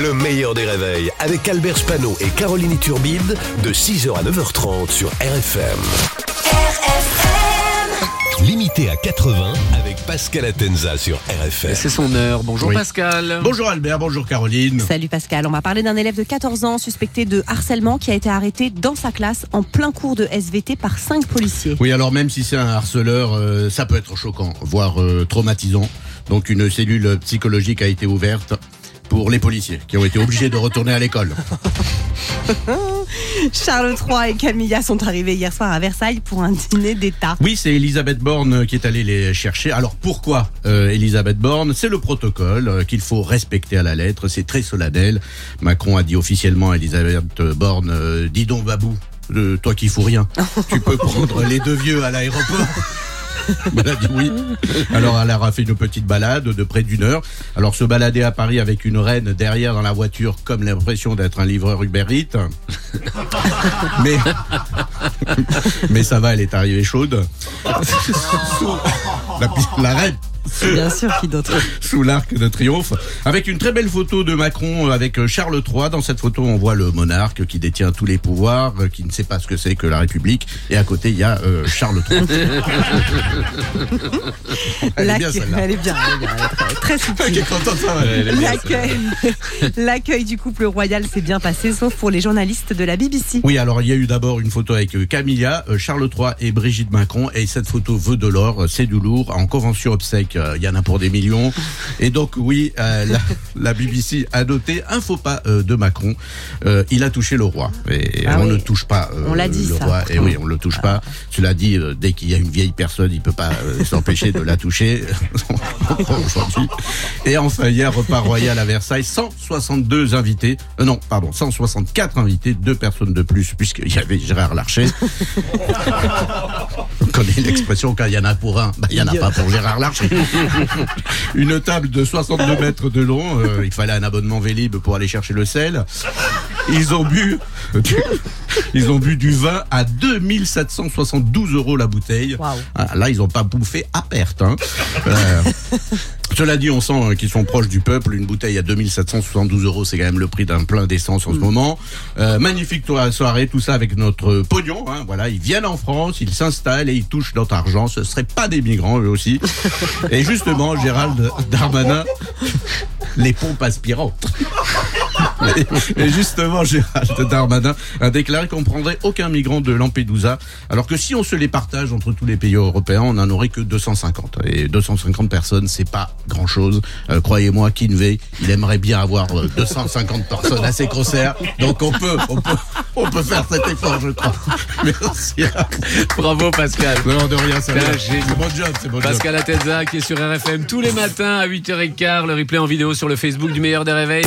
Le meilleur des réveils avec Albert Spano et Caroline Turbide de 6h à 9h30 sur RFM. RFM Limité à 80 avec Pascal Atenza sur RFM. C'est son heure. Bonjour Pascal. Bonjour Albert, bonjour Caroline. Salut Pascal. On va parler d'un élève de 14 ans suspecté de harcèlement qui a été arrêté dans sa classe en plein cours de SVT par cinq policiers. Oui, alors même si c'est un harceleur, euh, ça peut être choquant, voire euh, traumatisant. Donc une cellule psychologique a été ouverte pour les policiers qui ont été obligés de retourner à l'école. Charles III et Camilla sont arrivés hier soir à Versailles pour un dîner d'État. Oui, c'est Elisabeth Borne qui est allée les chercher. Alors pourquoi euh, Elisabeth Borne? C'est le protocole euh, qu'il faut respecter à la lettre. C'est très solennel. Macron a dit officiellement à Elisabeth Borne euh, Dis donc, Babou, toi qui fous rien, tu peux prendre les deux vieux à l'aéroport. Elle a dit oui. Alors elle a fait une petite balade de près d'une heure. Alors se balader à Paris avec une reine derrière dans la voiture, comme l'impression d'être un livreur Uber mais ça va, elle est arrivée chaude. la reine Bien sûr, qui d'autre Sous l'arc de triomphe, avec une très belle photo de Macron euh, avec euh, Charles III. Dans cette photo, on voit le monarque qui détient tous les pouvoirs, euh, qui ne sait pas ce que c'est que la République. Et à côté, il y a Charles III. elle, est bien, elle est bien, très subtile. L'accueil du couple royal s'est bien passé, sauf pour les journalistes de la BBC. Oui, alors il y a eu d'abord une photo avec Camilla, Charles III et Brigitte Macron. Et cette photo veut de l'or, c'est du lourd, en convention obsèque il y en a pour des millions. Et donc oui, euh, la, BBC a noté un faux pas euh, de Macron. Euh, il a touché le roi. Et ah on ne touche pas on l'a dit, le ça. roi. Et oui, on le touche ah. pas. Cela dit, dès qu'il y a une vieille personne, il peut pas s'empêcher de la toucher. Et enfin, hier, repas royal à Versailles, 162 invités. non, pardon, 164 invités, deux personnes de plus, puisqu'il y avait Gérard Larcher. l'expression quand il y en a pour un, bah, il y en a pas pour Gérard Larcher. Une table de 62 mètres de long. Euh, il fallait un abonnement Vélib pour aller chercher le sel. Ils ont bu, ils ont bu du vin à 2772 euros la bouteille. Ah, là, ils n'ont pas bouffé à perte. Hein. Euh, cela dit, on sent qu'ils sont proches du peuple. Une bouteille à 2772 euros, c'est quand même le prix d'un plein d'essence en ce mm. moment. Euh, magnifique soirée, tout ça avec notre pognon. Hein. Voilà, ils viennent en France, ils s'installent et ils touchent notre argent. Ce ne seraient pas des migrants eux aussi. Et justement, Gérald Darmanin, les pompes aspirantes. Et, justement, Gérald Darmanin a déclaré qu'on prendrait aucun migrant de Lampedusa, alors que si on se les partage entre tous les pays européens, on n'en aurait que 250. Et 250 personnes, c'est pas grand-chose. Euh, croyez-moi, Kinvey, il aimerait bien avoir 250 euh, personnes à ses concerts. Donc on peut, on peut, on peut faire cet effort, je crois. Merci. Bravo Pascal. Non, de rien, c'est bon job, c'est bon Pascal Atenza qui est sur RFM tous les matins à 8h15. Le replay en vidéo sur le Facebook du meilleur des réveils.